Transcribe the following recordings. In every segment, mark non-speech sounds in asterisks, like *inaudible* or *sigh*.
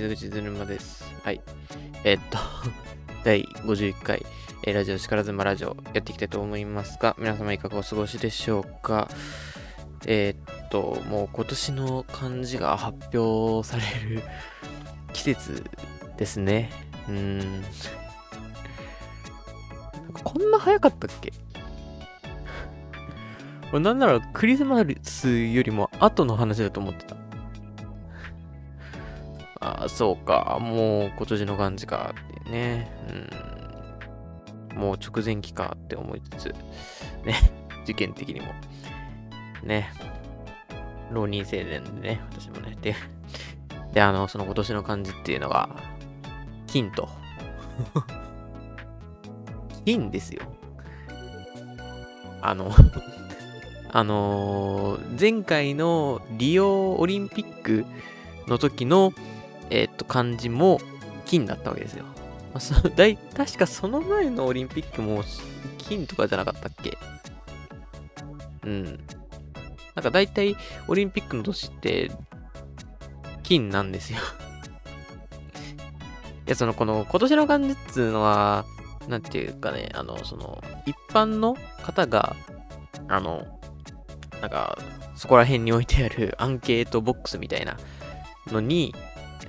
水口ずるまです。はい。えーっと、*laughs* 第51回、えーラジオ力妻ラジオやっていきたいと思いますが、皆様いかがお過ごしでしょうか？えーっと、もう今年の漢字が発表される *laughs* 季節ですね。うーん。んこんな早かったっけ？*laughs* 俺なんならクリスマスよりも後の話だと思ってた。あ、そうか。もう今年の感じかってね。うん。もう直前期かって思いつつ、*laughs* ね。事件的にも。ね。浪人生でね、私もね。で、で、あの、その今年の漢字っていうのが、金と。*laughs* 金ですよ。あの、*laughs* あのー前回のリオオリンピックの時の、えっと、漢字も金だったわけですよ。まあ、そ *laughs* だい確かその前のオリンピックも金とかじゃなかったっけ？うん。なんか大体オリンピックの年って金なんですよ。*laughs* いや、その、この今年の漢字っつうのは、なんていうかね、あの、その、一般の方が、あの、なんか、そこら辺に置いてあるアンケートボックスみたいなのに、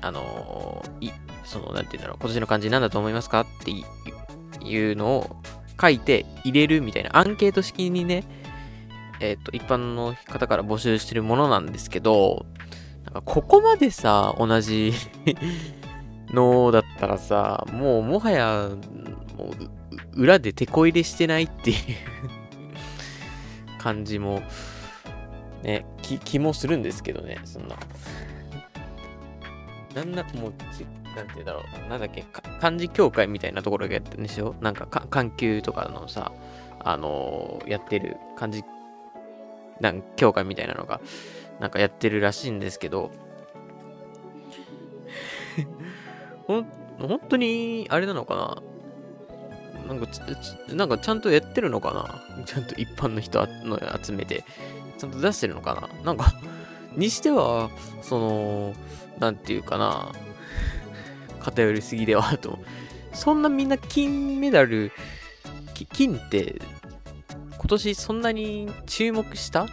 あのい、その、なんていうんだろう、今年の漢字何だと思いますかっていうのを書いて入れるみたいな、アンケート式にね、えっ、と、一般の方から募集してるものなんですけど、なんかここまでさ、同じのだったらさ、もうもはや、もう裏で手こ入れしてないっていう感じも、ね、気もするんですけどね、そんな。なんなもうち、なんて言うだろう、なんだっけ、漢字協会みたいなところがやってるんですよ。なんかか、環球とかのさ、あのーやってる漢字、なん協会みたいなのが、なんかやってるらしいんですけど、*laughs* ほん、本当に、あれなのかな？なんかち、ちなんかちゃんとやってるのかな？ちゃんと一般の人あの集めて、ちゃんと出してるのかな？なんか、*laughs* にしては、その、なんていうかな、偏りすぎではと。そんなみんな金メダル、金って、今年そんなに注目した？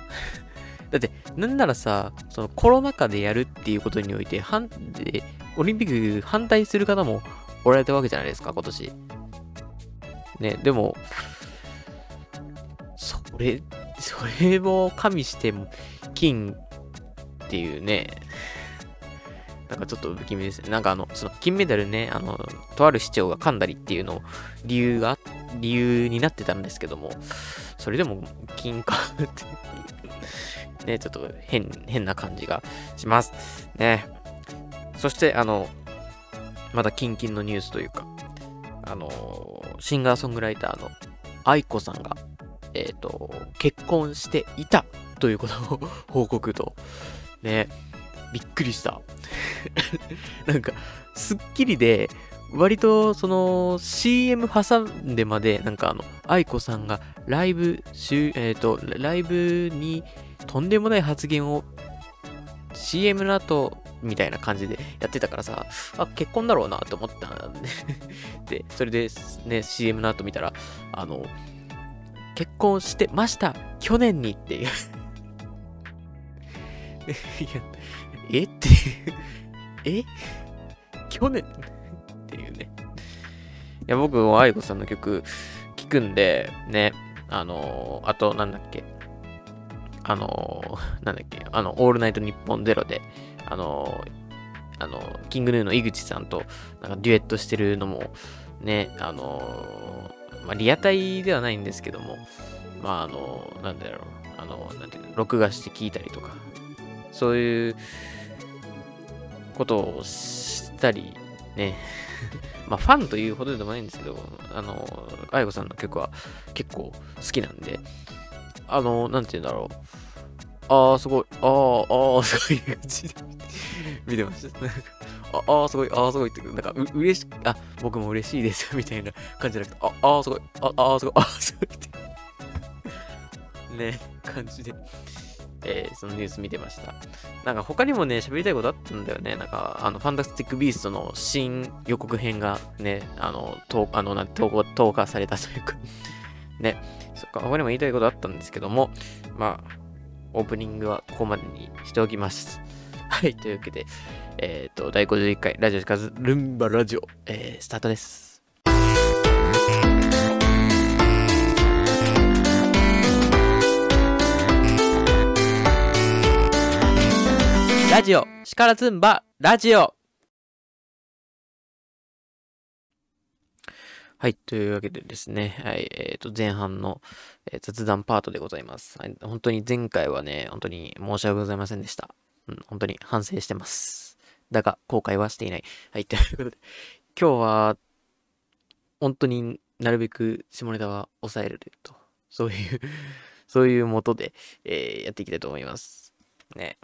だって、なんならさ、そのコロナ禍でやるっていうことにおいて、反でオリンピック反対する方もおられたわけじゃないですか、今年。ね、でも、それ、それを加味しても、金っていうね、なんかちょっと不気味ですね。なんかあの、その金メダルね、あの、とある市長が噛んだりっていうのを理由が、理由になってたんですけども、それでも金かって、ね、ちょっと変、変な感じがします。ね。そして、あの、まだキンキンのニュースというか、あの、シンガーソングライターの愛子さんが、えっ、と、結婚していたということを報告と、ね、びっくりした。*laughs* なんか、スッキリで、割とその CM 挟んでまで、なんかあの、愛子さんがライブ、しゅえっ、と、ライブにとんでもない発言を CM の後、みたいな感じでやってたからさ、あ、結婚だろうなって思ったんで、*laughs* で、それでね、CM の後見たら、あの、結婚してました去年にっていう。いや、え？*laughs* っていう。*laughs* え？去年？っていうね。いや、僕も愛子さんの曲聴くんで、ね、あのーあと、なんだっけ？あのーなんだっけ？あの、オールナイトニッポンゼロで、あのーあの、キングヌーの井口さんと、なんかデュエットしてるのも、ね、あのーまあ、リアタイではないんですけども、まあ、あのなんだろう、あのなんていうの、録画して聞いたりとか、そういうことをしたり、ね、*laughs* まあ、ファンというほどでもないんですけど、あの、愛子さんの曲は結構好きなんで、あの、なんて言うんだろう。ああ、すごい。ああ、ああ、すごい *laughs* 見てました。*laughs* ああ、すごい。ああ、すごいって、なんかう、嬉しあ、僕も嬉しいです。みたいな感じじゃなくて、ああ、すごい。ああ、すごい。ああ、すごいって。ね、感じでえー、そのニュース見てました。なんか他にもね、喋りたいことあったんだよね。なんか、あの、ファンタスティック・ビーストの新予告編がね、あの、投あの投稿投下されたというか *laughs* ね、そっか、他にも言いたいことあったんですけども、まあ、オープニングはここまでにしておきます。はい、というわけで、えっ、ー、と、第51回ラジオしかずルンバラジオ、えー、スタートです。ラジオ、シカラズンバ、ラジオ。はい、というわけでですね、はい、えっ、ー、と、前半の、えー、雑談パートでございます、はい。本当に前回はね、本当に申し訳ございませんでした。うん、本当に反省してます。だが、後悔はしていない。はい、ということで、今日は、本当になるべく下ネタは抑えると、そういうそういうもとで、えー、やっていきたいと思います。ね、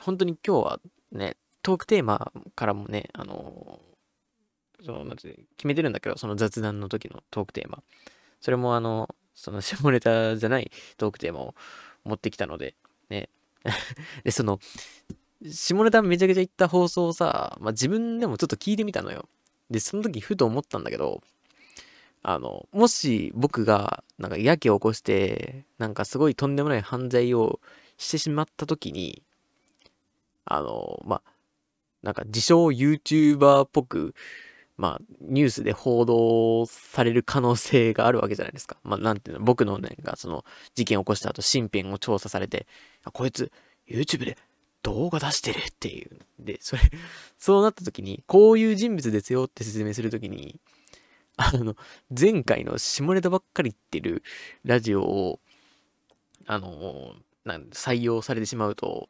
本当に今日はね、トークテーマからもね、あのその、まず決めてるんだけど、その雑談の時のトークテーマ。それもあの、その下ネタじゃないトークテーマを持ってきたので、ね。*laughs* で、その、下ネタめちゃくちゃ言った放送をさ、まあ、自分でもちょっと聞いてみたのよ。で、その時ふと思ったんだけど、あの、もし僕がなんかやけを起こして、なんかすごいとんでもない犯罪をしてしまった時に、あの、まあ、なんか自称 YouTuber っぽく、まあ、ニュースで報道される可能性があるわけじゃないですか。まあ、なんていうの、僕のね、がその事件を起こした後、身辺を調査されて、あ、こいつ YouTube で動画出してるっていう。で、それ、*laughs* そうなった時に、こういう人物ですよって説明するときに、あの、前回の下ネタばっかり言ってるラジオを、あの、なん採用されてしまうと、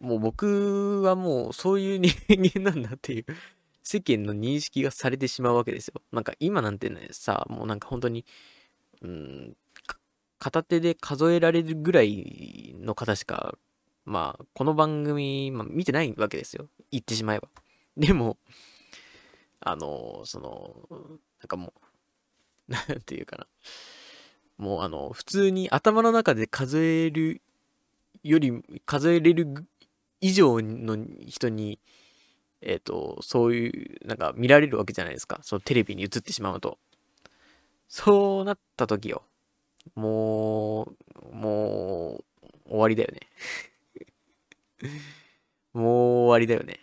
もう僕はもうそういう人間なんだっていう世間の認識がされてしまうわけですよ。なんか今なんてね、さ、もうなんか本当に、うん、片手で数えられるぐらいの方しか、まあ、この番組、まあ、見てないわけですよ。言ってしまえば。でも、あの、その、なんかもう、なんていうかな。もうあの、普通に頭の中で数えるより、数えれる以上の人に、えっ、ー、と、そういう、なんか見られるわけじゃないですか。そのテレビに映ってしまうと。そうなった時よ。もう、もう、終わりだよね。*laughs* もう終わりだよね。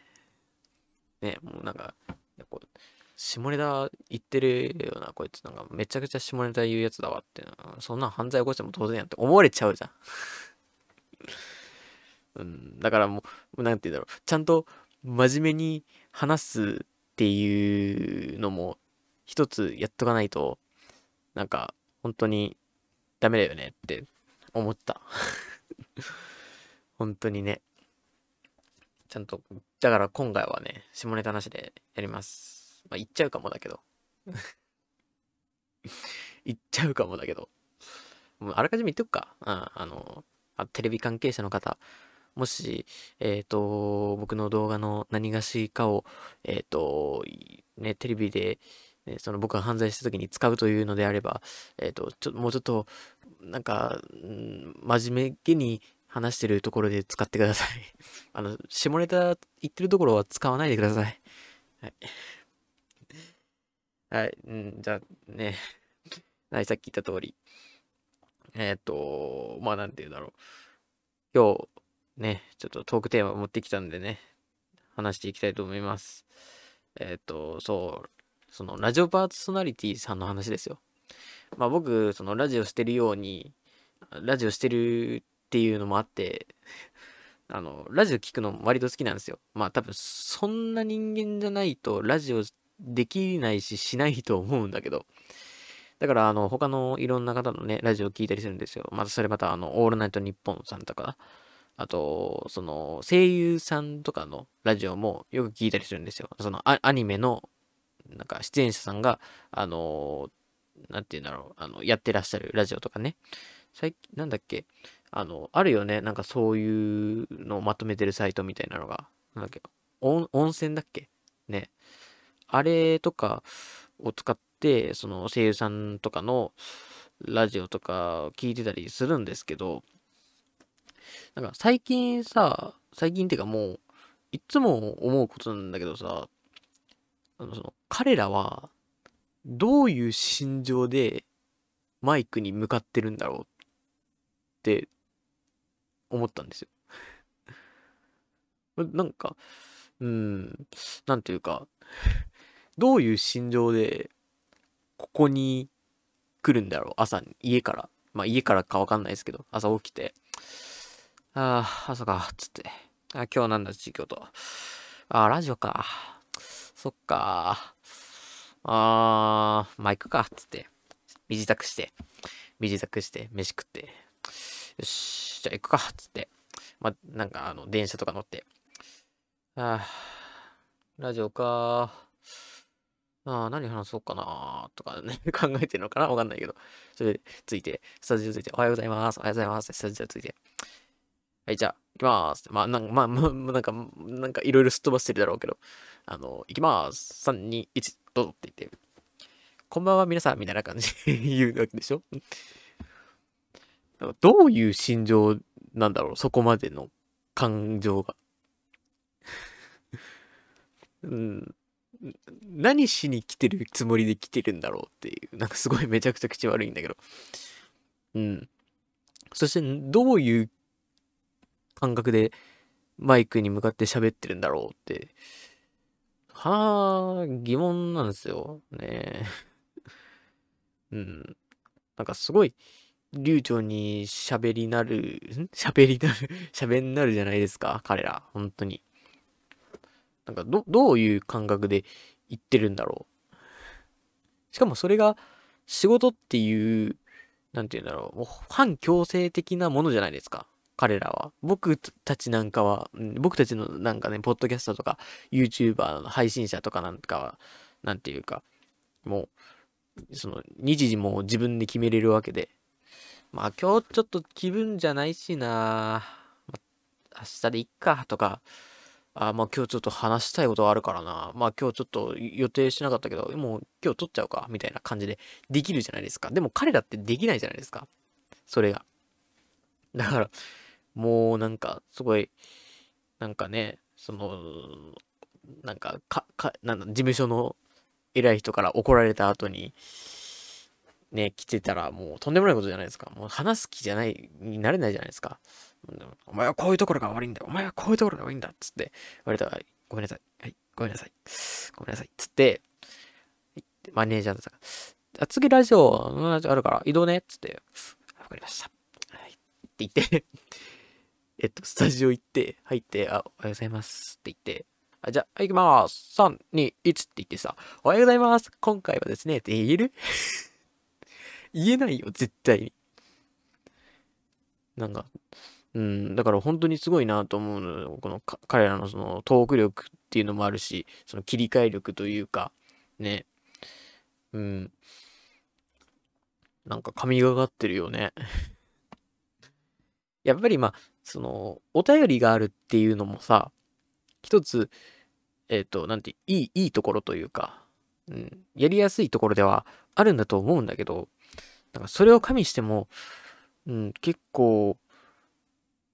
ね、もうなんか、こう下ネタ言ってるよな、こいつなんかめちゃくちゃ下ネタ言うやつだわって、そんな犯罪起こしても当然やんって思われちゃうじゃん。*laughs* うん、だからもう、なんて言うんだろう、ちゃんと真面目に話すっていうのも一つやっとかないと、なんか本当にダメだよねって思った。*laughs* 本当にね。ちゃんと、だから今回はね、下ネタなしでやります。まあ、言っちゃうかもだけど。言っちゃうかもだけど。もうあらかじめ言っとくか。ああのあ、テレビ関係者の方、もし、えっ、ー、と、僕の動画の何がしかを、えっ、ー、と、ね、テレビで、ね、その僕が犯罪した時に使うというのであれば、えっ、ー、と、ちょもうちょっと、なんか、ん、真面目げに話してるところで使ってください。*laughs* あの、下ネタ言ってるところは使わないでください。はい。はい、うん、じゃあね、*laughs* はい、さっき言った通り、えっ、ー、と、まあなんて言うんだろう。今日、ね、ちょっとトークテーマを持ってきたんでね、話していきたいと思います。えっ、ー、と、そう、そのラジオパーソナリティさんの話ですよ。まあ僕、そのラジオしてるように、ラジオしてるっていうのもあって、*laughs* あの、ラジオ聞くの割と好きなんですよ。まあ多分そんな人間じゃないとラジオできないししないと思うんだけど。だから、あの、他のいろんな方のね、ラジオを聞いたりするんですよ。またそれまた、あの、オールナイトニッポンさんとか、あと、その、声優さんとかのラジオもよく聞いたりするんですよ。その、アニメの、なんか、出演者さんが、あの、なんて言うんだろう、あの、やってらっしゃるラジオとかね。最近、なんだっけ、あの、あるよね、なんかそういうのをまとめてるサイトみたいなのが、なんだっけ、温泉だっけね。あれとかを使って、その声優さんとかのラジオとか聞いてたりするんですけど、なんか最近さ、最近っていうかもう、いつも思うことなんだけどさ、あの、その、彼らは、どういう心情でマイクに向かってるんだろうって思ったんですよ。*laughs* なんか、うん、なんていうか、どういう心情で、ここに来るんだろう？朝に、家から。まあ家からかわかんないですけど、朝起きて、ああ、朝か、つって。あ、今日なんだ、授業と。あ、ラジオか。そっか。あー、マイクか、つって。身支度して、身支度して、飯食って。よし、じゃあ行くか、つって。まなんか、あの、電車とか乗って。あー、ラジオかあ、何話そうかなとかね、*laughs* 考えてるのかな？わかんないけど。それで、ついて、スタジオついて、おはようございます。おはようございます。スタジオついて。はい、じゃあ、行きます。まあ、なんか、まあ、まあ、なんか、なんか、いろいろすっ飛ばしてるだろうけど、あの、行きます。3、2、1、どうぞって言って、こんばんは皆さん、みたいな感じで *laughs* 言うわけでしょ？どういう心情なんだろう？そこまでの感情が。*laughs* うん。何しに来てるつもりで来てるんだろうっていう。なんかすごいめちゃくちゃ口悪いんだけど。うん。そして、どういう感覚でマイクに向かって喋ってるんだろうって。はあ、疑問なんですよ。ねうん。なんかすごい、流暢に喋りなる、喋りなる、喋んなるじゃないですか、彼ら。本当に。なんか、ど、どういう感覚で言ってるんだろう。しかもそれが仕事っていう、なんて言うんだろう、もう反強制的なものじゃないですか。彼らは。僕たちなんかは、僕たちのなんかね、ポッドキャストとか、YouTuber の配信者とかなんかは、なんていうか、もう、その、日時も自分で決めれるわけで。まあ今日ちょっと気分じゃないしな、まあ、明日でいっか、とか、あまあ今日ちょっと話したいことがあるからな。まあ今日ちょっと予定しなかったけど、もう今日撮っちゃうか、みたいな感じでできるじゃないですか。でも彼らってできないじゃないですか。それが。だから、もうなんか、すごい、なんかね、その、なんか、か、か、なんだ、事務所の偉い人から怒られた後に、ね、来てたらもうとんでもないことじゃないですか。もう話す気じゃない、になれないじゃないですか。お前はこういうところが悪いんだ。お前はこういうところが悪いんだっ。つって言われた、ごめんなさい。はい、ごめんなさい。ごめんなさい。つって、マネージャーさんが、次ラジオ、あるから移動ねっ。つって、わかりました。はい。って言って *laughs* えっと、スタジオ行って、入って、あ、おはようございますって言って、あじゃあ、行きまーす。3、2、1って言ってさ、おはようございます。今回はですね、って言える？*laughs* 言えないよ、絶対に。なんか、うん、だから本当にすごいなと思うのよ。この彼らのそのトーク力っていうのもあるし、その切り替え力というか、ね。うん。なんか神がかってるよね。*laughs* やっぱりまあ、その、お便りがあるっていうのもさ、一つ、えっ、ー、と、なんて、いい、いいところというか、うん、やりやすいところではあるんだと思うんだけど、なんかそれを加味しても、うん、結構、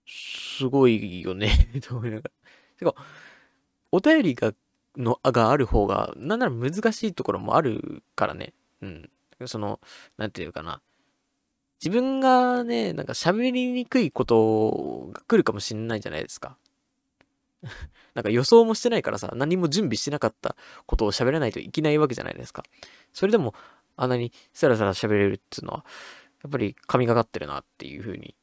すごいよね *laughs* と思いながら。てか、お便りが、の、がある方が、なんなら難しいところもあるからね。うん。その、なんていうかな。自分がね、なんか喋りにくいことが来るかもしんないじゃないですか。*laughs* なんか予想もしてないからさ、何も準備してなかったことを喋らないといけないわけじゃないですか。それでも、あんなにさらさら喋れるっていうのは、やっぱり神がかってるなっていうふうに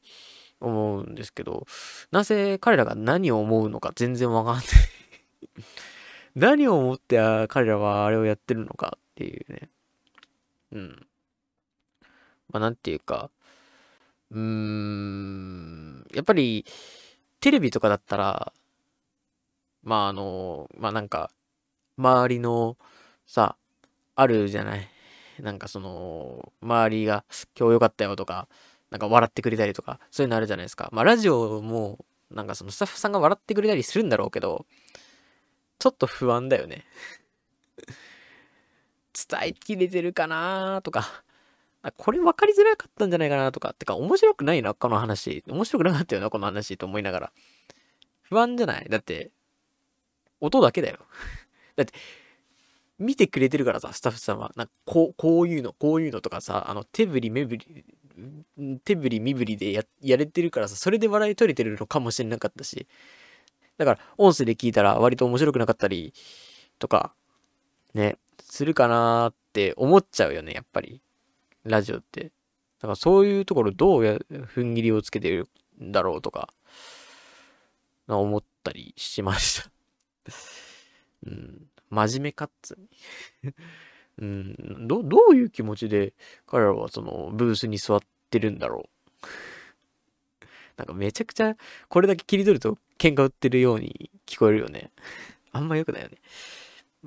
思うんですけど、なぜ彼らが何を思うのか全然わかんない *laughs* 何を思って彼らはあれをやってるのかっていうね。うん。まあ、なんていうか、うーん、やっぱり、テレビとかだったら、まあ、あの、まあ、なんか、周りの、さ、あるじゃない。なんかその、周りが、今日良かったよとか、なんか笑ってくれたりとか、そういうのあるじゃないですか。まあ、ラジオも、なんかそのスタッフさんが笑ってくれたりするんだろうけど、ちょっと不安だよね *laughs* 伝えきれてるかなとか、これ分かりづらかったんじゃないかなとか、ってか面白くないな、この話。面白くなかったよな、この話と思いながら。不安じゃない？だって、音だけだよ。*laughs* だって、見てくれてるからさ、スタッフさんは。なんかこう、こういうの、こういうのとかさ、あの、手振り目振り、手振り身振りでや、やれてるからさ、それで笑い取れてるのかもしれなかったし。だから、音声で聞いたら割と面白くなかったり、とか、ね、するかなーって思っちゃうよね、やっぱり。ラジオって。だからそういうところどうや、踏ん切りをつけてるんだろうとか、思ったりしました *laughs* うん。真面目かっつううん。ど、どういう気持ちで彼らはそのブースに座ってるんだろう？*laughs* なんかめちゃくちゃこれだけ切り取ると喧嘩売ってるように聞こえるよね。あんま良くないよね。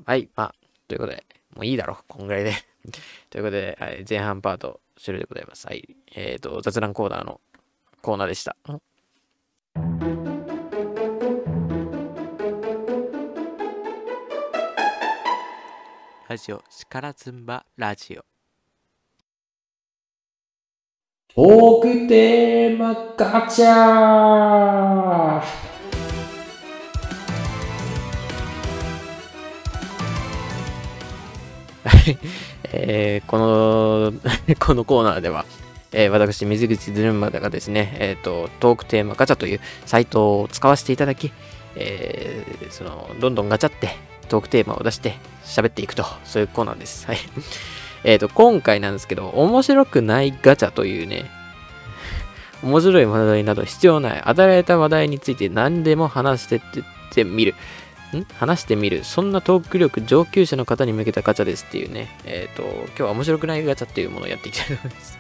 はい、まあ、ということで、もういいだろ、こんぐらいで *laughs* ということで、はい、前半パート終了でございます。はい。えっ、ー、と、雑談コーナーのコーナーでした。ラジオ、力ずんばラジオ。トークテーマガチャはい、*laughs* えー、この *laughs* このコーナーでは、えー、私、水口ズルンマがですね、えっ、ー、と、トークテーマガチャというサイトを使わせていただき、えー、その、どんどんガチャって、トークテーマを出して喋っていくと、そういうコーナーです。はい。*laughs* えっ、ー、と、今回なんですけど、面白くないガチャというね、面白い話題など必要ない、与えられた話題について何でも話してってみる。ん？話してみる。そんなトーク力上級者の方に向けたガチャですっていうね。えっ、ー、と、今日は面白くないガチャっていうものをやっていきたいと思います。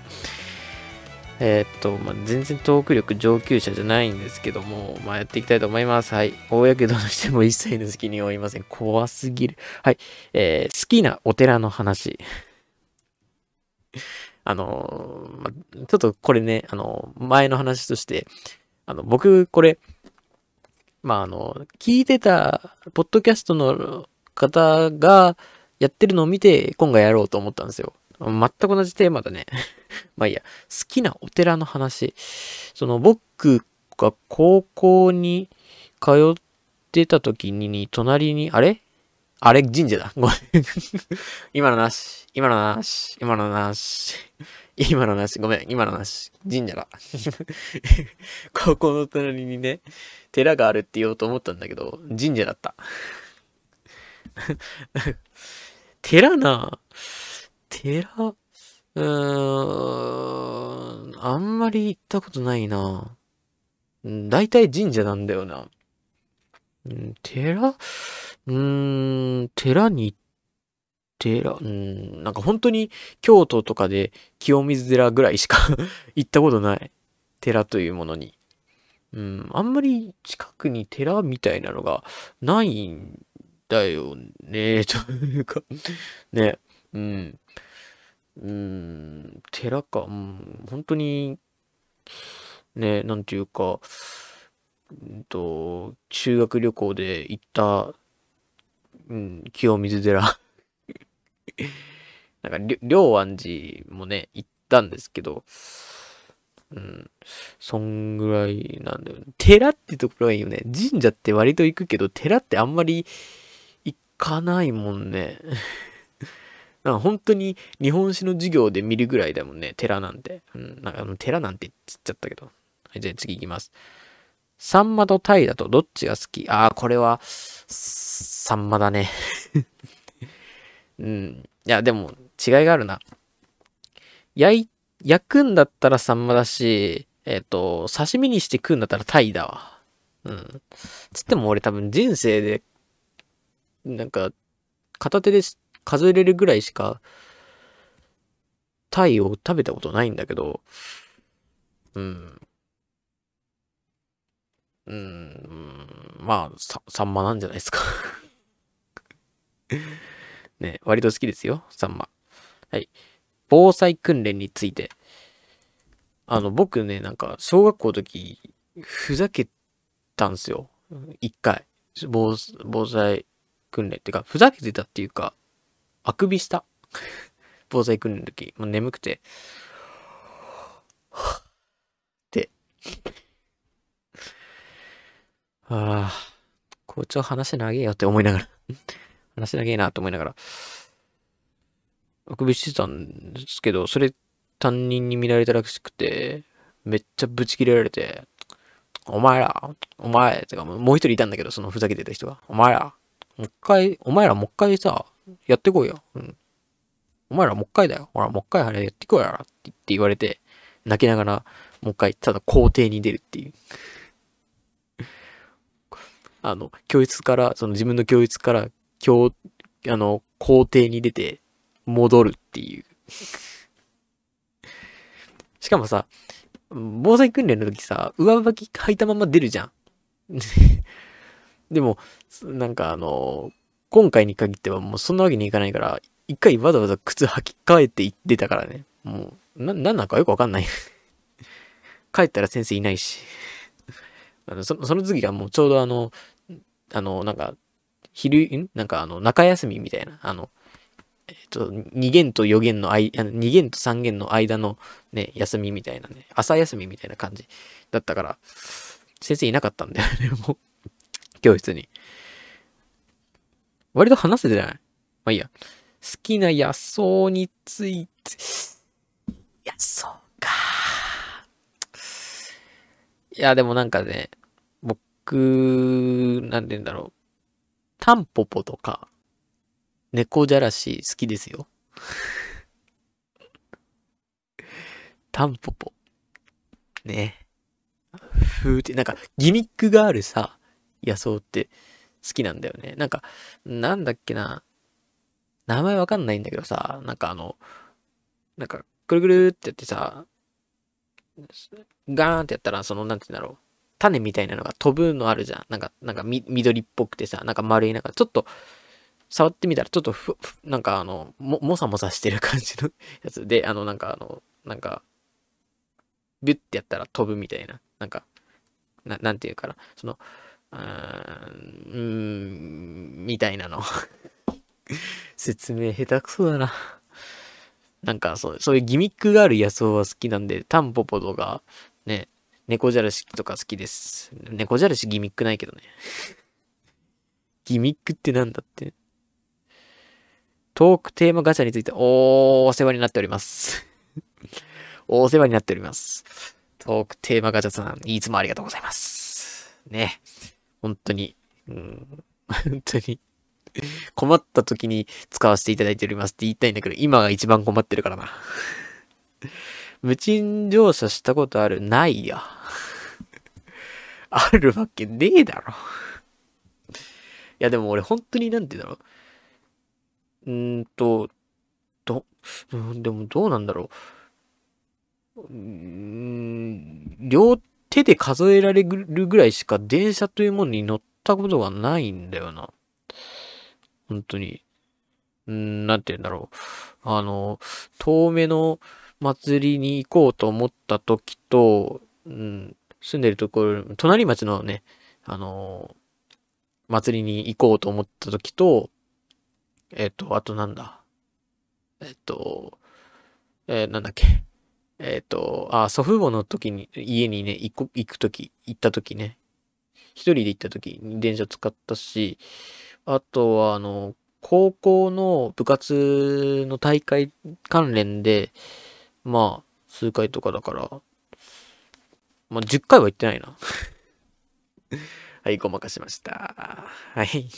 えー、っと、まあ、全然トーク力上級者じゃないんですけども、まあ、やっていきたいと思います。はい。大やけどしても一切の責任を負いません。怖すぎる。はい。えー、好きなお寺の話。*laughs* あの、ま、ちょっとこれね、あの前の話として、あの、僕、これ、まあ、あの、聞いてた、ポッドキャストの方がやってるのを見て、今回やろうと思ったんですよ。全く同じテーマだね。*laughs* まあいいや、好きなお寺の話。その僕が高校に通ってた時に、隣に、あれ？あれ？神社だ。ごめん。*laughs* 今のなし。今のなし。今のなし。今のなし。ごめん。今のなし。神社だ。*laughs* 高校の隣にね、寺があるって言おうと思ったんだけど、神社だった。寺なぁ寺、うーん、あんまり行ったことないな。大体神社なんだよな。寺？うーん、寺に、寺、うん、なんか本当に京都とかで清水寺ぐらいしか *laughs* 行ったことない。寺というものに。うん、あんまり近くに寺みたいなのがないんだよね、*laughs* というかね、うん。うん、寺か、うん、本当に、ね、なんていうか、うんと、修学旅行で行った、うん、清水寺 *laughs* なんか、龍安寺もね、行ったんですけど、うん、そんぐらいなんだよね。寺ってところがいいよね。神社って割と行くけど、寺ってあんまり行かないもんね。なんか本当に日本史の授業で見るぐらいだもんね、寺なんて。うん、なんか寺なんて言っちゃったけど。はい、じゃあ次行きます。サンマとタイだとどっちが好き？ああ、これは、サンマだね *laughs* うん。いや、でも、違いがあるな。焼、焼くんだったらサンマだし、えっ、ー、と、刺身にして食うんだったらタイだわ。うん。つっても俺多分人生で、なんか、片手で数えれるぐらいしか、タイを食べたことないんだけど、うん。うん、まあ、さ、サンマなんじゃないですか *laughs* ね、割と好きですよ、サンマ。はい。防災訓練について。あの、僕ね、なんか、小学校の時、ふざけたんですよ。一回。防災訓練っていうか、ふざけてたっていうか、あくびした。防災訓練の時、もう眠くて、で、ああ、校長話長えよって思いながら。話長えなと思いながら、あくびしてたんですけど、それ担任に見られたらしくて、めっちゃブチ切れられて、お前ら、お前、てかもう一人いたんだけど、そのふざけてた人が、お前ら、もう一回、お前らもう一回さ、やってこいよ。うん。お前らもう一回だよ。ほら、もう一回あれやってこいよ。って言って言われて、泣きながら、もう一回、ただ校庭に出るっていう。*laughs* あの、教室から、その自分の教室から、教、あの、校庭に出て、戻るっていう。しかもさ、防災訓練の時さ、上履き履いたまま出るじゃん。*laughs* でも、なんかあの、今回に限ってはもうそんなわけにいかないから、一回わざわざ靴履き替えて行ってたからね。もう、な、なんなんかよくわかんない。*laughs* 帰ったら先生いないし。*laughs* あのその次がもうちょうどあの、あの、なんか、昼、ん？なんかあの、中休みみたいな、あの、えっ、と、2限と4限の間、2限と3限の間のね、休みみたいなね、朝休みみたいな感じだったから、先生いなかったんだよね、もう、教室に。割と話せてない？まあいいや。好きな野草について、野草か。いや、でもなんかね、僕、なんて言うんだろう。タンポポとか、猫じゃらし好きですよ。*laughs* タンポポ。ね。ふーって、なんかギミックがあるさ、野草って好きなんだよね。なんか、なんだっけな。名前わかんないんだけどさ、なんかあの、なんか、くるくるってやってさ、ガーンってやったら、その、なんて言うんだろう。種みたいなのが飛ぶのあるじゃん。なんか、なんかみ緑っぽくてさ、なんか丸い、なんかちょっと、触ってみたらちょっとふ、なんかあの、も、もさもさしてる感じのやつで、あの、なんかあの、なんか、ビュッてやったら飛ぶみたいな、なんか、ななんていうかな、その、うーん、みたいなの。*laughs* 説明下手くそだな。なんかそう、そういうギミックがある野草は好きなんで、タンポポとか、ね、猫じゃらしとか好きです。猫じゃらしギミックないけどね。*laughs* ギミックってなんだってトークテーマガチャについて、お世話になっております。*laughs* お世話になっております。トークテーマガチャさん、いつもありがとうございます。ね。本当に、うん、本当に困った時に使わせていただいておりますって言いたいんだけど、今が一番困ってるからな。無賃乗車したことある？ないや。あるわけねえだろ。いや、でも俺本当になんて言うんだろう。うんと、ど、でもどうなんだろう。うん、両手で数えられるぐらいしか電車というものに乗ったことがないんだよな。本当に。うん、なんて言うんだろう。あの、遠目の祭りに行こうと思った時と、うん、住んでるところ、隣町のね、あの、祭りに行こうと思った時と、えっ、と、あとなんだ。えっ、と、えー、なんだっけ。えっ、と、あ、祖父母の時に、家にね、行く、行く時、行った時ね。一人で行った時に電車使ったし、あとは、あの、高校の部活の大会関連で、まあ、数回とかだから、まあ、10回は行ってないな。*laughs* はい、ごまかしました。はい。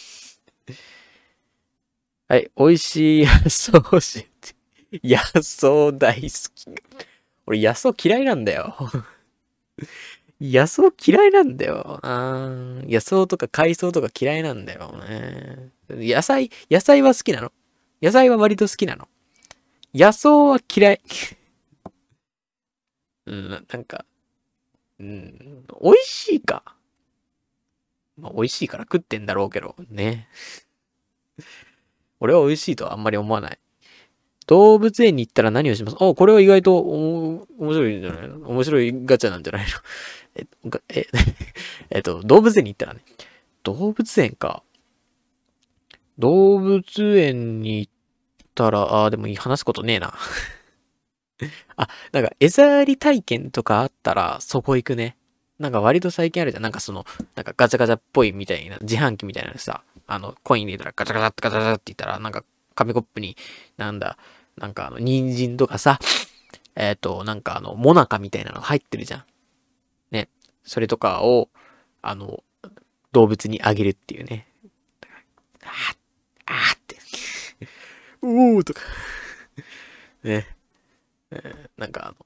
はい、美味しい野草教えて。野草大好き。俺野草嫌いなんだよ。野草嫌いなんだよ。*laughs* あ野草とか海藻とか嫌いなんだよね。野菜、野菜は好きなの？野菜は割と好きなの？野草は嫌い。*laughs* うん、なんか、うん、美味しいか。まあ、美味しいから食ってんだろうけど、ね。*laughs* 俺は美味しいとはあんまり思わない。動物園に行ったら何をします？あ、これは意外と面白いんじゃないの？面白いガチャなんじゃないの？*laughs* え、え、*laughs* えっと、動物園に行ったらね。動物園か。動物園に行ったら、ああ、でもいい話すことねえな。*laughs* あ、なんか餌やり体験とかあったら、そこ行くね。なんか割と最近あるじゃん。なんかその、なんかガチャガチャっぽいみたいな、自販機みたいなのさ、あの、コイン入れたらガチャガチャってガチャガチャって言ったら、なんか紙コップに、なんだ、なんかあの、人参とかさ、えっ、ー、と、なんかあの、モナカみたいなの入ってるじゃん。ね。それとかを、あの、動物にあげるっていうね。あー、あって。*laughs* うーとかね。えー、なんかあの、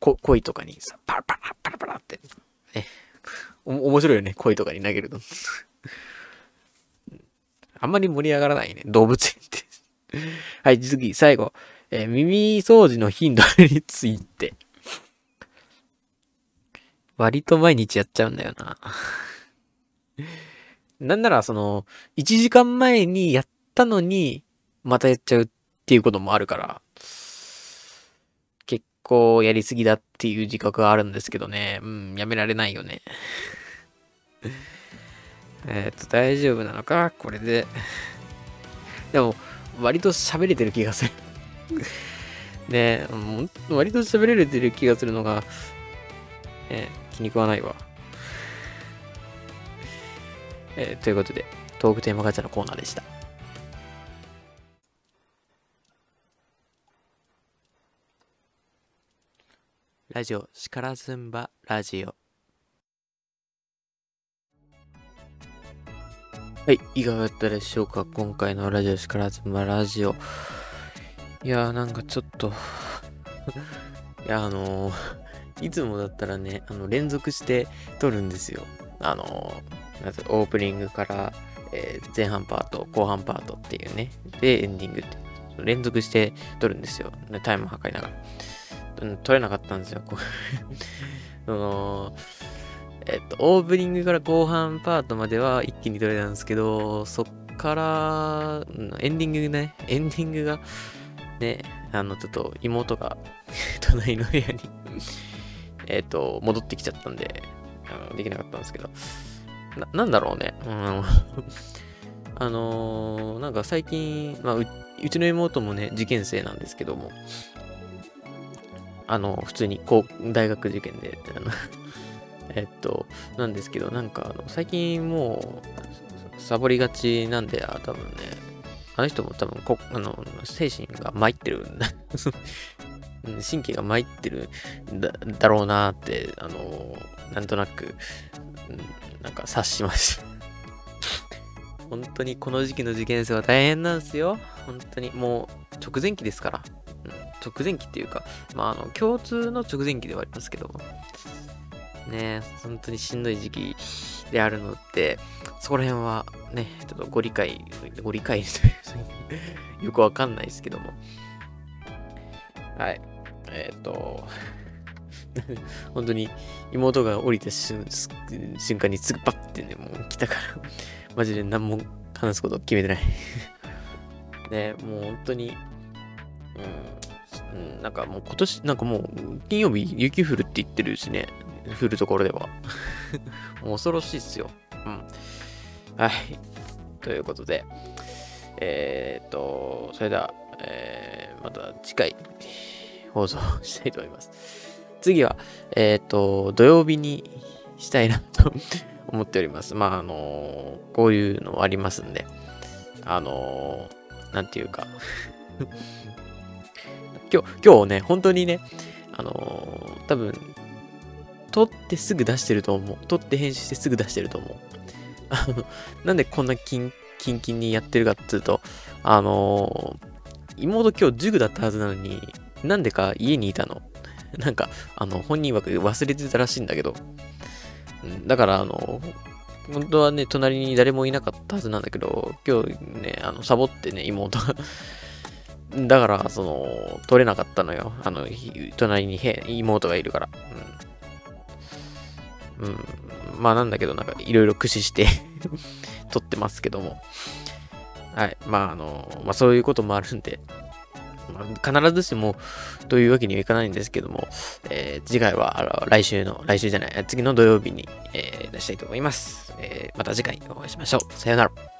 こ、恋とかにさ、パラパラパラパラって、ね。お、面白いよね、恋とかに投げると。*laughs* あんまり盛り上がらないね、動物園って *laughs* はい、次、最後。えー、耳掃除の頻度について。割と毎日やっちゃうんだよな。*laughs* なんなら、その、1時間前にやったのに、またやっちゃうっていうこともあるから、結構やりすぎだっていう自覚があるんですけどね。うん、やめられないよね。*laughs* えっと、大丈夫なのか？これで。でも、割と喋れてる気がする *laughs* ね割と喋れてる気がするのが、ね、気に食わないわ。えー、ということで、トークテーマガチャのコーナーでした。ラジオ、しからずんばラジオ。はい、いかがだったでしょうか？今回のラジオしからずんばラジオ。いやーなんかちょっと *laughs* いやあのー、いつもだったらね、あの連続して撮るんですよ。あのー、まずオープニングから、えー、前半パート、後半パートっていうね。で、エンディングって。連続して撮るんですよ。タイム測りながら。撮れなかったんですよ。そ *laughs* の、えっと、オープニングから後半パートまでは一気に撮れたんですけど、そっから、エンディングね、エンディングが、ね、あの、ちょっと妹が *laughs* 隣の部屋にえっと、戻ってきちゃったんで、あのできなかったんですけど、な、なんだろうね。うん、*laughs* あのー、なんか最近、まあう、うちの妹もね、受験生なんですけども、あの、普通に高大学受験で、あのえっと、なんですけど、なんか、あの最近もう、サボりがちなんで、あ、多分ね、あの人も多分こ、あの、精神が参ってるんだ。*laughs* 神経が参ってるだだろうなって、あの、なんとなく、なんか察しました。*laughs* 本当にこの時期の受験生は大変なんですよ。本当に。もう直前期ですから。うん、直前期っていうか、まあ、あの、共通の直前期ではありますけども。ね、本当にしんどい時期であるので、そこら辺はね、ちょっとご理解、ご理解 *laughs* というよくわかんないですけども。はい。えっ、ー、と、本当に妹が降りた瞬間にすぐパッてね、もう来たからマジで何も話すこと決めてない *laughs* ね、もう本当に、うん、うん、なんかもう今年、なんかもう金曜日雪降るって言ってるしね、降るところでは。*laughs* もう恐ろしいっすよ。うん。はい。ということで、えー、っと、それでは、えー、また次回放送したいと思います。次は、えー、っと、土曜日にしたいなと *laughs* 思っております。まあ、あのこういうのありますんで、あのなんていうか *laughs* 今日、今日ね、本当にね、あの多分、撮ってすぐ出してると思う。撮って編集してすぐ出してると思う。あの、なんでこんなキンキンキンにやってるかっていうと、あのー、妹今日塾だったはずなのに、なんでか家にいたの？*laughs* なんか、あの、本人枠忘れてたらしいんだけど。だから、あの、本当はね、隣に誰もいなかったはずなんだけど、今日ね、あの、サボってね、妹が *laughs* だから、その、取れなかったのよ。あの、隣に妹がいるから。うんうん、まあなんだけど、なんかいろいろ駆使して *laughs* 撮ってますけども。はい。まああの、まあそういうこともあるんで、まあ、必ずしもというわけにはいかないんですけども、えー、次回は来週の、来週じゃない、次の土曜日に、えー、出したいと思います。えー、また次回お会いしましょう。さようなら。